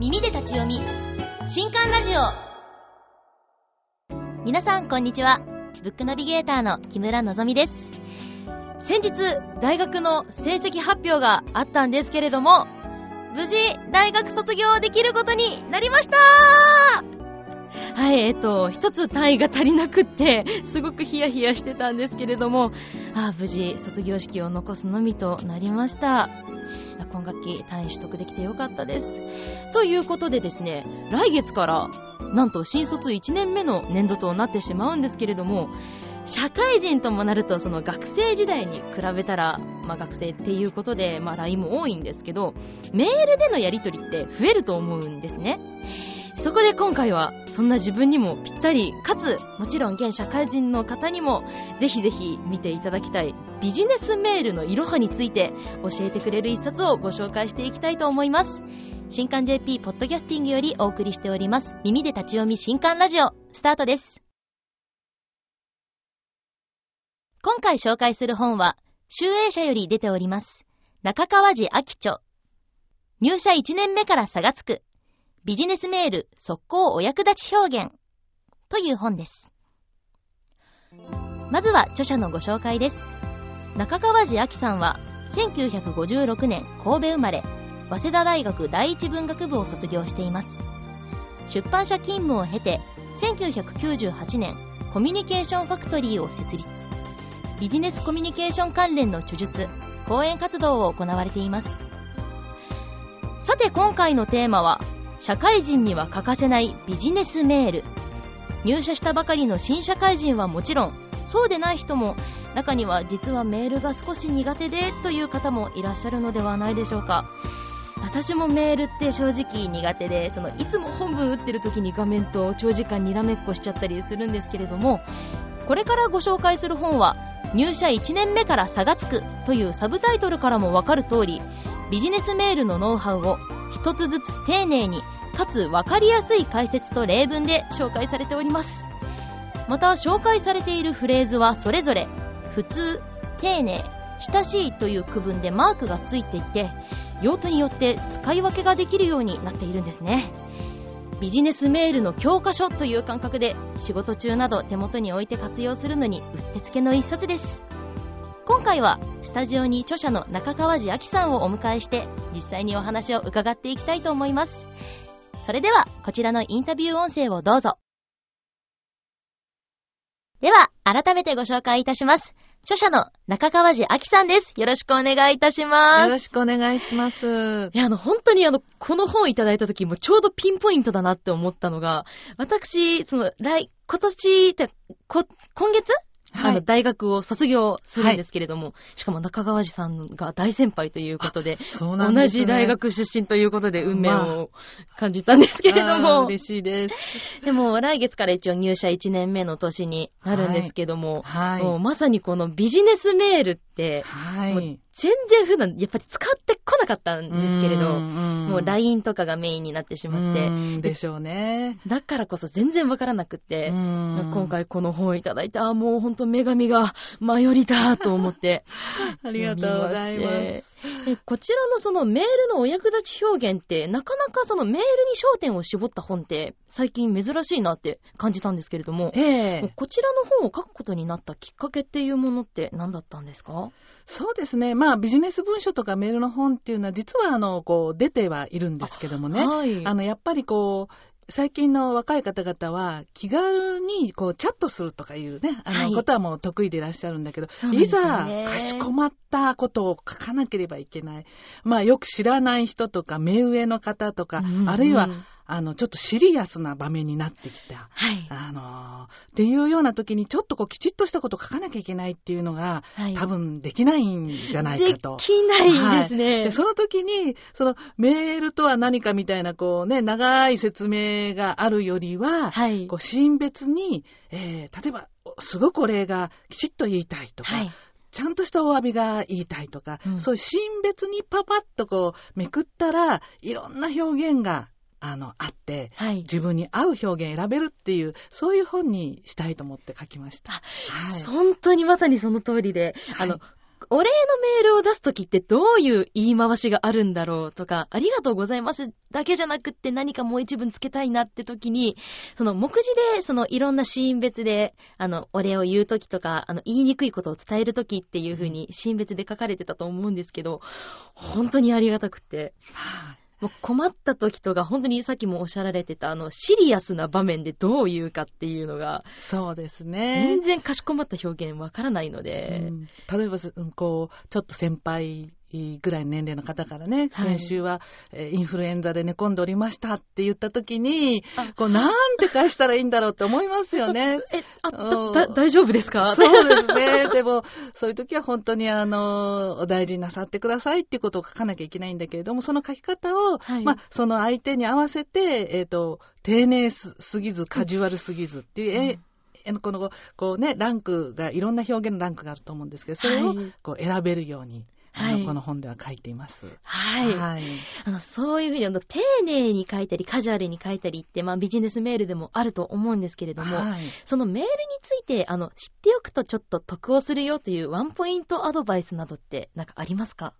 耳で立ち読み。新刊ラジオ。皆さんこんにちは。ブックナビゲーターの木村のぞみです。先日大学の成績発表があったんですけれども無事大学卒業できることになりました。はい、えっと、一つ単位が足りなくって、すごくヒヤヒヤしてたんですけれども、あ無事卒業式を残すのみとなりました。今学期単位取得できてよかったです。ということでですね、来月からなんと新卒1年目の年度となってしまうんですけれども、社会人ともなるとその学生時代に比べたら、まあ、学生っていうことで、まあ、LINE も多いんですけど、メールでのやり取りって増えると思うんですね。そこで今回はそんな自分にもぴったりかつもちろん現社会人の方にもぜひぜひ見ていただきたいビジネスメールのいろはについて教えてくれる一冊をご紹介していきたいと思います。新刊 JP ポッドキャスティングよりお送りしております。耳で立ち読み新刊ラジオスタートです。今回紹介する本は集英社より出ております中川寺明著入社1年目から差がつくビジネスメール速攻お役立ち表現という本です。まずは著者のご紹介です。中川寺明さんは1956年神戸生まれ、早稲田大学第一文学部を卒業しています。出版社勤務を経て、1998年コミュニケーションファクトリーを設立。ビジネスコミュニケーション関連の著述、講演活動を行われています。さて今回のテーマは社会人には欠かせないビジネスメール入社したばかりの新社会人はもちろんそうでない人も中には実はメールが少し苦手でという方もいらっしゃるのではないでしょうか私もメールって正直苦手でそのいつも本文打ってる時に画面と長時間にらめっこしちゃったりするんですけれどもこれからご紹介する本は入社1年目から差がつくというサブタイトルからもわかる通りビジネスメールのノウハウを一つずつ丁寧にかつ分かりやすい解説と例文で紹介されております。また紹介されているフレーズはそれぞれ普通丁寧親しいという区分でマークがついていて用途によって使い分けができるようになっているんですね。ビジネスメールの教科書という感覚で仕事中など手元に置いて活用するのにうってつけの一冊です。今回はスタジオに著者の中川寺明さんをお迎えして実際にお話を伺っていきたいと思います。それではこちらのインタビュー音声をどうぞ。では改めてご紹介いたします。著者の中川寺明さんです。よろしくお願いいたします。よろしくお願いします。いや、あの、本当にあの、この本いただいた時もちょうどピンポイントだなって思ったのが、私、その、来、今年って、こ、今月あの、大学を卒業するんですけれども、はい、しかも中川寺さんが大先輩ということで、そうなんです、ね、同じ大学出身ということで運命を感じたんですけれども、まあ、嬉しいです。でも、来月から一応入社1年目の年になるんですけども、はい、もうまさにこのビジネスメールって、はい、全然普段やっぱり使ってこなかったんですけれど、もう LINE とかがメインになってしまって。でしょうね。だからこそ全然わからなくって、今回この本をいただいて、あ、もうほんと女神が前よりだと思って。ありがとうございます。こちらのそのメールのお役立ち表現って、なかなかそのメールに焦点を絞った本って最近珍しいなって感じたんですけれども、えー、こちらの本を書くことになったきっかけっていうものって何だったんですか？そうですね。まあビジネス文書とかメールの本っていうのは実はあの、こう出てはいるんですけどもね。はい、あの、やっぱりこう、最近の若い方々は気軽にこうチャットするとかいうね、あの、ことはもう得意でいらっしゃるんだけど、ね、いざかしこまったことを書かなければいけない。まあよく知らない人とか、目上の方とか、うんうん、あるいはあの、ちょっとシリアスな場面になってきた。はい。あの、っていうような時に、ちょっとこう、きちっとしたこと書かなきゃいけないっていうのが、はい、多分できないんじゃないかと。できないんですね、はい、で。その時に、その、メールとは何かみたいな、こうね、長い説明があるよりは、はい。こう、シーン別に、えー、例えば、すごくお礼がきちっと言いたいとか、はいちゃんとしたお詫びが言いたいとか、うん、そういうシーン別にパパッとこうめくったら、いろんな表現があの、あって、はい、自分に合う表現選べるっていう、そういう本にしたいと思って書きました。はい、本当にまさにその通りで、あの、お礼のメールを出すときってどういう言い回しがあるんだろうとか、ありがとうございますだけじゃなくって何かもう一文つけたいなってときに、その目次で、そのいろんなシーン別で、あの、お礼を言うときとか、あの、言いにくいことを伝えるときっていう風にシーン別で書かれてたと思うんですけど、本当にありがたくて。はいもう困った時とか、本当にさっきもおっしゃられてた、あの、シリアスな場面でどう言うかっていうのが、そうですね。全然かしこまった表現わからないので、うん、例えば、こう、ちょっと先輩ぐらいの年齢の方からね、先週は、えインフルエンザで寝込んでおりましたって言った時に、こうなんて返したらいいんだろうって思いますよね。え、あ、だ、大丈夫ですか？そうですね。でも、そういう時は本当にあの、お大事になさってくださいっていうことを書かなきゃいけないんだけれども、その書き方を、はい、まあ、その相手に合わせて、えっ、ー、と、丁寧すぎず、カジュアルすぎずっていう、うん、えこのこうね、ランクが、いろんな表現のランクがあると思うんですけど、それをこう選べるようにはい、この本では書いています。はい。はい、あのそういうふうにあの丁寧に書いたり、カジュアルに書いたりって、まあ、ビジネスメールでもあると思うんですけれども、はい、そのメールについてあの知っておくとちょっと得をするよというワンポイントアドバイスなどって何かありますか？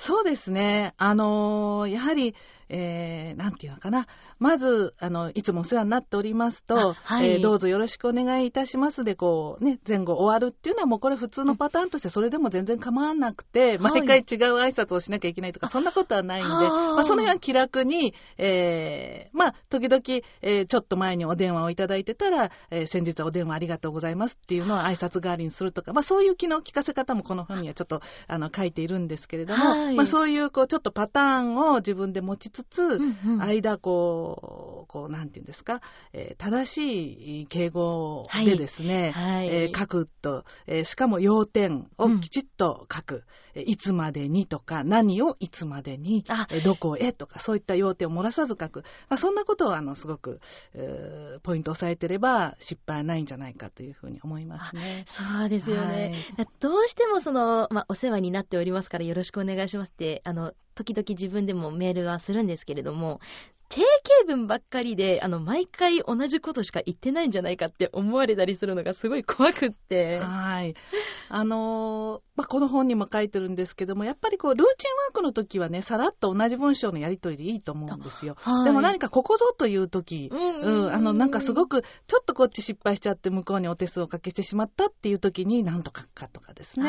そうですね。あのー、やはり、えー、なんていうのかな。まず、あの、いつもお世話になっておりますと、はい、えー、どうぞよろしくお願いいたしますで、こう、ね、前後終わるっていうのはもうこれ普通のパターンとして、それでも全然構わなくて、毎回違う挨拶をしなきゃいけないとか、そんなことはないんで、まあ、その辺は気楽に、えー、まあ、時々、えー、ちょっと前にお電話をいただいてたら、えー、先日はお電話ありがとうございますっていうのを挨拶代わりにするとか、まあ、そういう気の利かせ方もこの本にはちょっと、あの、書いているんですけれども、はい、まあ、そういう、こう、ちょっとパターンを自分で持ちつつ、うんうん。間、こう、こう、なんていうんですか、えー、正しい敬語でですね、はい。はい、えー、書くと、えー、しかも要点をきちっと書く、うん、いつまでにとか、何をいつまでに、えどこへとか、そういった要点を漏らさず書く。まあ、そんなことを、あの、すごく、えー、ポイントを押さえてれば、失敗はないんじゃないかというふうに思いますね。そうですよね。はい、どうしてもその、まあ、お世話になっておりますから、よろしくお願いしますって、あの、時々自分でもメールはするんですけれども、定型文ばっかりで、あの、毎回同じことしか言ってないんじゃないかって思われたりするのがすごい怖くって。はい。あの、まあ、この本にも書いてるんですけども、やっぱりこう、ルーチンワークの時はね、さらっと同じ文章のやりとりでいいと思うんですよ。はい、でも何かここぞという時、うん、あの、なんかすごく、ちょっとこっち失敗しちゃって向こうにお手数をかけしてしまったっていう時に何と書くかとかですね。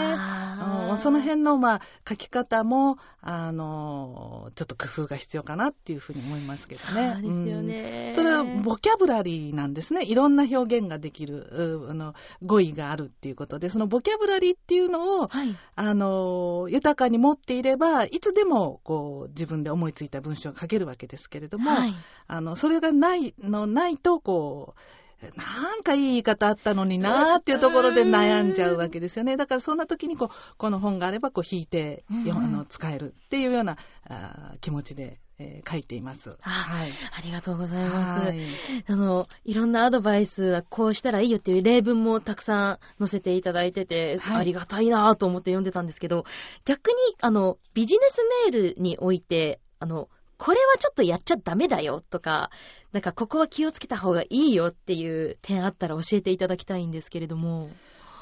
うん、その辺の、まあ、書き方も、あのー、ちょっと工夫が必要かなっていうふうに思いますけどね。そうですよね、うん、それはボキャブラリーなんですね。いろんな表現ができる、あの語彙があるっていうことで、そのボキャブラリーっていうのを、はい、あの豊かに持っていれば、いつでもこう自分で思いついた文章を書けるわけですけれども、はい、あのそれがないのないとこう。なんかいい言い方あったのになーっていうところで悩んじゃうわけですよね。だからそんな時にこう、この本があればこう引いて、うん、あの使えるっていうようなあ気持ちでえー、書いています。はい。ありがとうございます。はい、あの、いろんなアドバイスはこうしたらいいよっていう例文もたくさん載せていただいてて、はい、ありがたいなと思って読んでたんですけど、逆に、あの、ビジネスメールにおいて、あの、これはちょっとやっちゃダメだよとか、なんかここは気をつけた方がいいよっていう点あったら教えていただきたいんですけれども。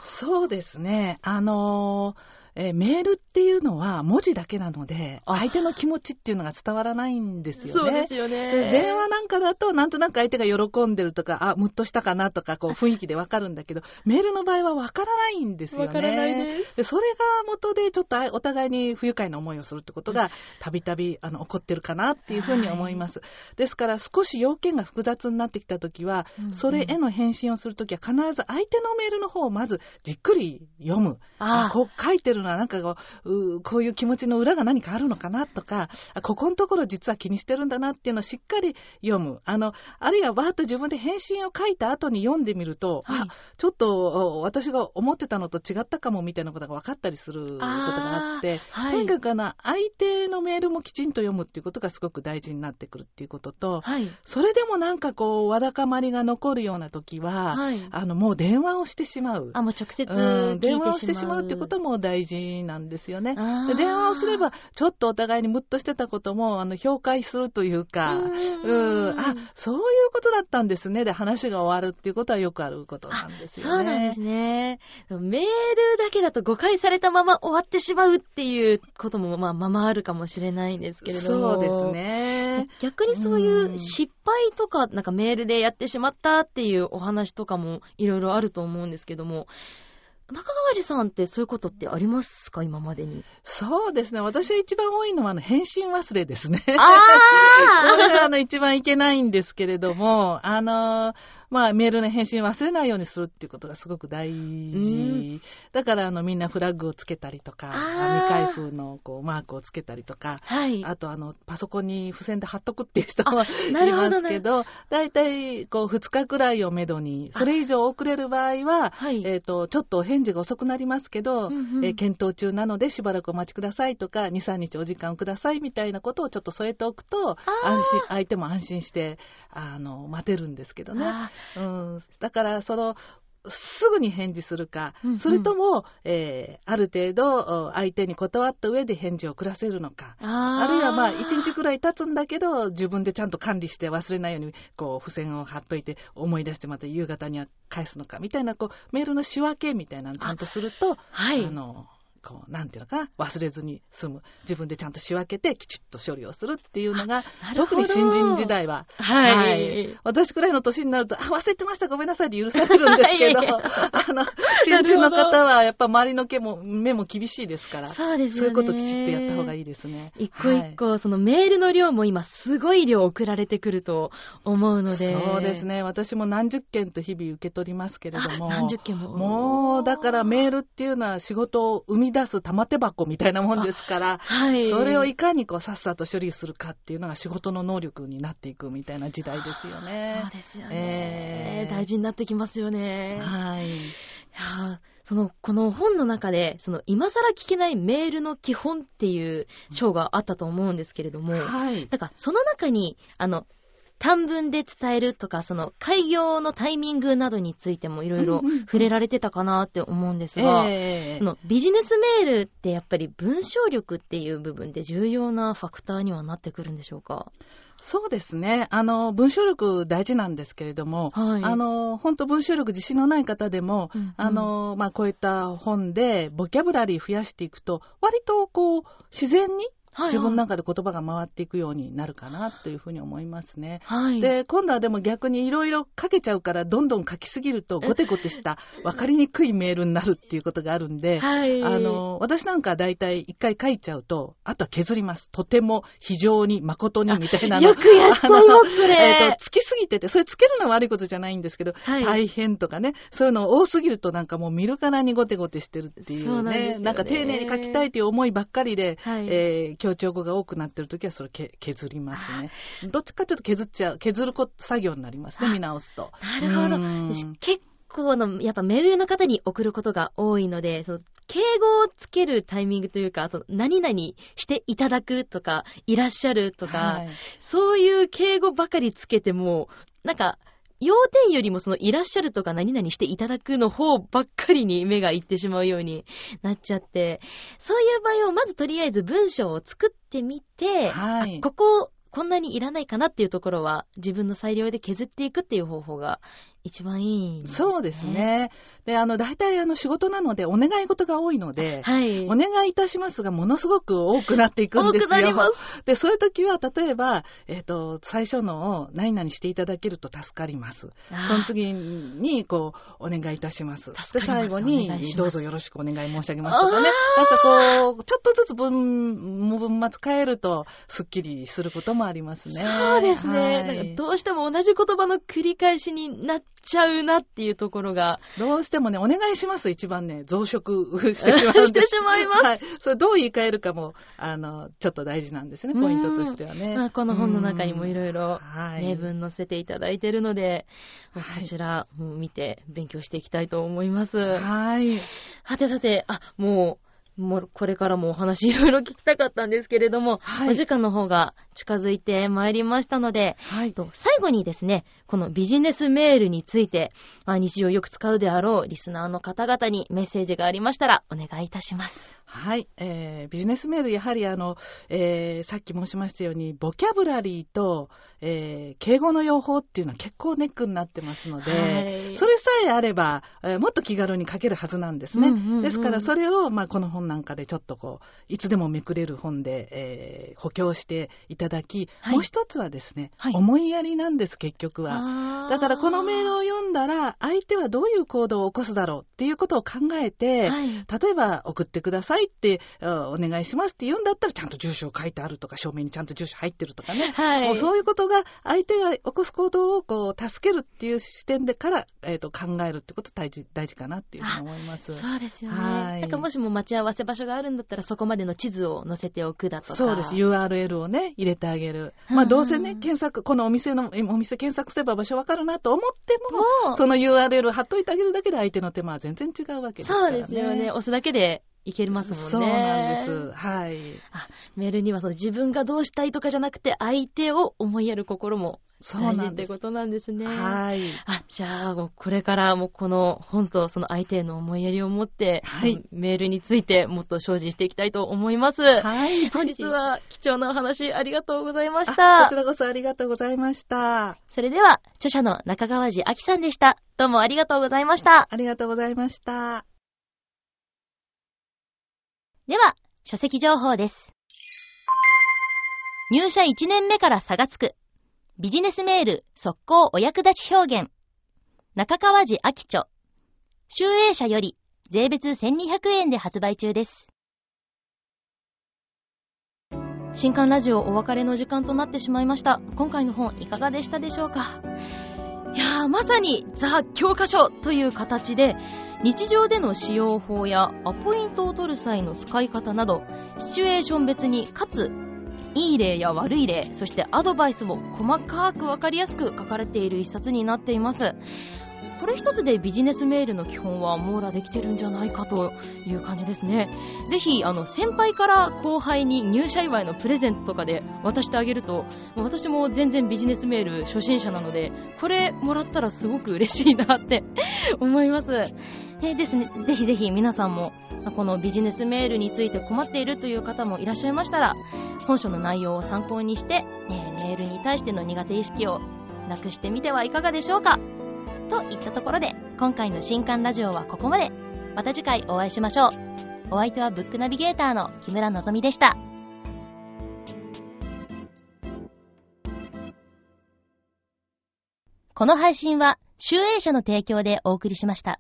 そうですね。あのーえー、メールっていうのは文字だけなので、相手の気持ちっていうのが伝わらないんですよね。そうですよね。電話なんかだと、なんとなく相手が喜んでるとか、あ、ムッとしたかなとか、こう雰囲気でわかるんだけど、メールの場合はわからないんですよね。わからないです。で、それが元でちょっとお互いに不愉快な思いをするってことが、たびたび、あの、起こってるかなっていうふうに思います。はい、ですから、少し要件が複雑になってきたときは、うんうん、それへの返信をするときは、必ず相手のメールの方をまずじっくり読む。あこう書いてるのはなんかこう、うこういう気持ちの裏が何かあるのかなとか、ここのところ実は気にしてるんだなっていうのをしっかり読む。あの、あるいはバーッと自分で返信を書いた後に読んでみると、はい、あ、ちょっと私が思ってたのと違ったかもみたいなことが分かったりすることがあって、はい、とにかくあの、相手のメールもきちんと読むっていうことがすごく大事になってくるっていうことと、はい、それでもなんかこう、わだかまりが残るような時は、はい、あの、もう電話をしてしまう。あ、もう直接、うん、電話をしてしまうってことも大事事なんですよね。で電話をすれば、ちょっとお互いにムッとしてたことも、あの、評価するというか、うん、あ、そういうことだったんですね。で、話が終わるっていうことはよくあることなんですよね。そうなんですね。メールだけだと誤解されたまま終わってしまうっていうことも、まあ、ままあるかもしれないんですけれども。そうですね。逆にそういう失敗とか、なんかメールでやってしまったっていうお話とかもいろいろあると思うんですけども、中川寺さんってそういうことってありますか今までに？そうですね。私は一番多いのは、あの、返信忘れですね。ああ これが、あの、一番いけないんですけれども、あの、まあ、メールの返信忘れないようにするっていうことがすごく大事。だから、あの、みんなフラッグをつけたりとか、未開封の、こう、マークをつけたりとか、はい、あと、あの、パソコンに付箋で貼っとくっていう人もいますけど、だいたい、こう、2日くらいをめどに、それ以上遅れる場合は、はい、えっ、ー、と、ちょっと返事が遅くなりますけど、うんうん、えー、検討中なのでしばらくお待ちくださいとか、2、3日お時間くださいみたいなことをちょっと添えておくと、安心、相手も安心して、あの、待てるんですけどね。うん、だから、その、すぐに返事するか、うんうん、それとも、えー、ある程度相手に断った上で返事を下せるのか、あるいはまあ1日くらい経つんだけど、自分でちゃんと管理して忘れないようにこう付箋を貼っといて思い出してまた夕方には返すのかみたいなこうメールの仕分けみたいなのちゃんとすると、はい、あのこう、なんていうのかな、忘れずに済む。自分でちゃんと仕分けて、きちっと処理をするっていうのが、特に新人時代は、はい、はい。私くらいの年になると、あ、忘れてました、ごめんなさいで許されるんですけど、あの、新人の方は、やっぱ周りの毛も、目も厳しいですから、そうですね。そういうこときちっとやった方がいいですね。一個一個、はい、そのメールの量も今、すごい量送られてくると思うので。そうですね。私も何十件と日々受け取りますけれども。何十件も。もう、だからメールっていうのは仕事を生み出す玉手箱みたいなもんですから、はい、それをいかにこうさっさと処理するかっていうのが仕事の能力になっていくみたいな時代ですよね。そうですよね、えー、大事になってきますよね。はい。いやその、この本の中で、その、今更聞けないメールの基本っていう章があったと思うんですけれども、はい。だから、その中に、あの、短文で伝えるとか、その開業のタイミングなどについてもいろいろ触れられてたかなって思うんですが、えー、のビジネスメールってやっぱり文章力っていう部分で重要なファクターにはなってくるんでしょうか？そうですね。あの、文章力大事なんですけれども、はい、あの、本当文章力自信のない方でも、うんうん、あの、まあ、こういった本でボキャブラリー増やしていくと、割とこう、自然に自分の中で言葉が回っていくようになるかなというふうに思いますね。はい、で、今度はでも逆にいろいろ書けちゃうから、どんどん書きすぎると、ゴテゴテした、分かりにくいメールになるっていうことがあるんで、はい、あの、私なんか大体一回書いちゃうと、あとは削ります。とても、非常に、誠に、みたいなの。よくやっちゃいますね。えっ、ー、と、つきすぎてて、それつけるのは悪いことじゃないんですけど、はい、大変とかね、そういうの多すぎるとなんかもう見るからにゴテゴテしてるっていうね、なんか丁寧に書きたいという思いばっかりで、はい、えー、強調語が多くなってる時はそれ削りますね。どっちかというと削っちゃう、削る作業になりますね、見直すと。なるほど。結構の、やっぱ目上の方に送ることが多いので、その敬語をつけるタイミングというか、その何々していただくとか、いらっしゃるとか、はい、そういう敬語ばかりつけても、なんか、要点よりもそのいらっしゃるとか何々していただくの方ばっかりに目がいってしまうようになっちゃって、そういう場合をまずとりあえず文章を作ってみて、はい、こここんなにいらないかなっていうところは自分の裁量で削っていくっていう方法が一番いい、ね、そうですね。で、あの、大体あの仕事なのでお願い事が多いので、はい、お願いいたしますがものすごく多くなっていくんですよ。多くなります。で、そういう時は、例えば、えっ、ー、と、最初のを何々していただけると助かります。その次に、こう、お願いいたします。ますで、最後に、どうぞよろしくお願い申し上げますとかね。なんかこう、ちょっとずつ文、文末変えると、すっきりすることもありますね。そうですね。はい、なんかどうしても同じ言葉の繰り返しになっちゃうなっていうところが。どうしてもね、お願いします、一番ね、増殖してしまう してしまいます。はい。それどう言い換えるかも、あの、ちょっと大事なんですね、ポイントとしてはね。まあ、この本の中にもいろいろ例文載せていただいてるので、こちら、見て勉強していきたいと思います。はい。はてさて、あ、もう、もうこれからもお話いろいろ聞きたかったんですけれども、はい、お時間の方が近づいてまいりましたので、はい、最後にですね、このビジネスメールについて、日常よく使うであろうリスナーの方々にメッセージがありましたらお願いいたします。はい、えー、ビジネスメール、やはりあの、えー、さっき申しましたように、ボキャブラリーと、えー、敬語の用法っていうのは結構ネックになってますので、はい、それさえあれば、えー、もっと気軽に書けるはずなんですね。うんうんうん、ですから、それを、まあ、この本なんかでちょっとこう、いつでもめくれる本で、えー、補強していただき、はい、もう一つはですね、はい、思いやりなんです、結局は。だから、このメールを読んだら、相手はどういう行動を起こすだろうっていうことを考えて、例えば、送ってくださいいってお願いしますって言うんだったらちゃんと住所を書いてあるとか証明にちゃんと住所入ってるとかね、はい、もうそういうことが相手が起こす行動をこう助けるっていう視点でから、えー、と考えるってこと大事大事かなっていうふうに思います。そうですよね、はい、なんかもしも待ち合わせ場所があるんだったらそこまでの地図を載せておくだとか。そうです。URL をね入れてあげる、まあどうせね検索このお店のお店検索すれば場所わかるなと思ってもその URL 貼っといてあげるだけで相手の手間は全然違うわけですからね。そうですよね。押すだけでいけますもんね。そうなんです。はい。あ、メールにはその自分がどうしたいとかじゃなくて、相手を思いやる心も大事ってことなんですね。はい。あ、じゃあ、これからもこの本とその相手への思いやりを持って、はい、メールについてもっと精進していきたいと思います。はい。本日は貴重なお話ありがとうございました。こちらこそありがとうございました。それでは、著者の中川寺明さんでした。どうもありがとうございました。ありがとうございました。では、書籍情報です。入社1年目から差がつく。ビジネスメール速攻お役立ち表現。中川寺明著。集英社より税別1200円で発売中です。新刊ラジオお別れの時間となってしまいました。今回の本いかがでしたでしょうか？いやー、まさにザ・教科書という形で、日常での使用法やアポイントを取る際の使い方など、シチュエーション別に、かつ、いい例や悪い例、そしてアドバイスも細かくわかりやすく書かれている一冊になっています。これ一つでビジネスメールの基本は網羅できてるんじゃないかという感じですね。ぜひ、あの、先輩から後輩に入社祝いのプレゼントとかで渡してあげると、私も全然ビジネスメール初心者なので、これもらったらすごく嬉しいなって思います。でですね、ぜひぜひ皆さんも、このビジネスメールについて困っているという方もいらっしゃいましたら、本書の内容を参考にして、メールに対しての苦手意識をなくしてみてはいかがでしょうか？といったところで、今回の新刊ラジオはここまで。また次回お会いしましょう。お相手はブックナビゲーターの木村のぞみでした。この配信は、集英社の提供でお送りしました。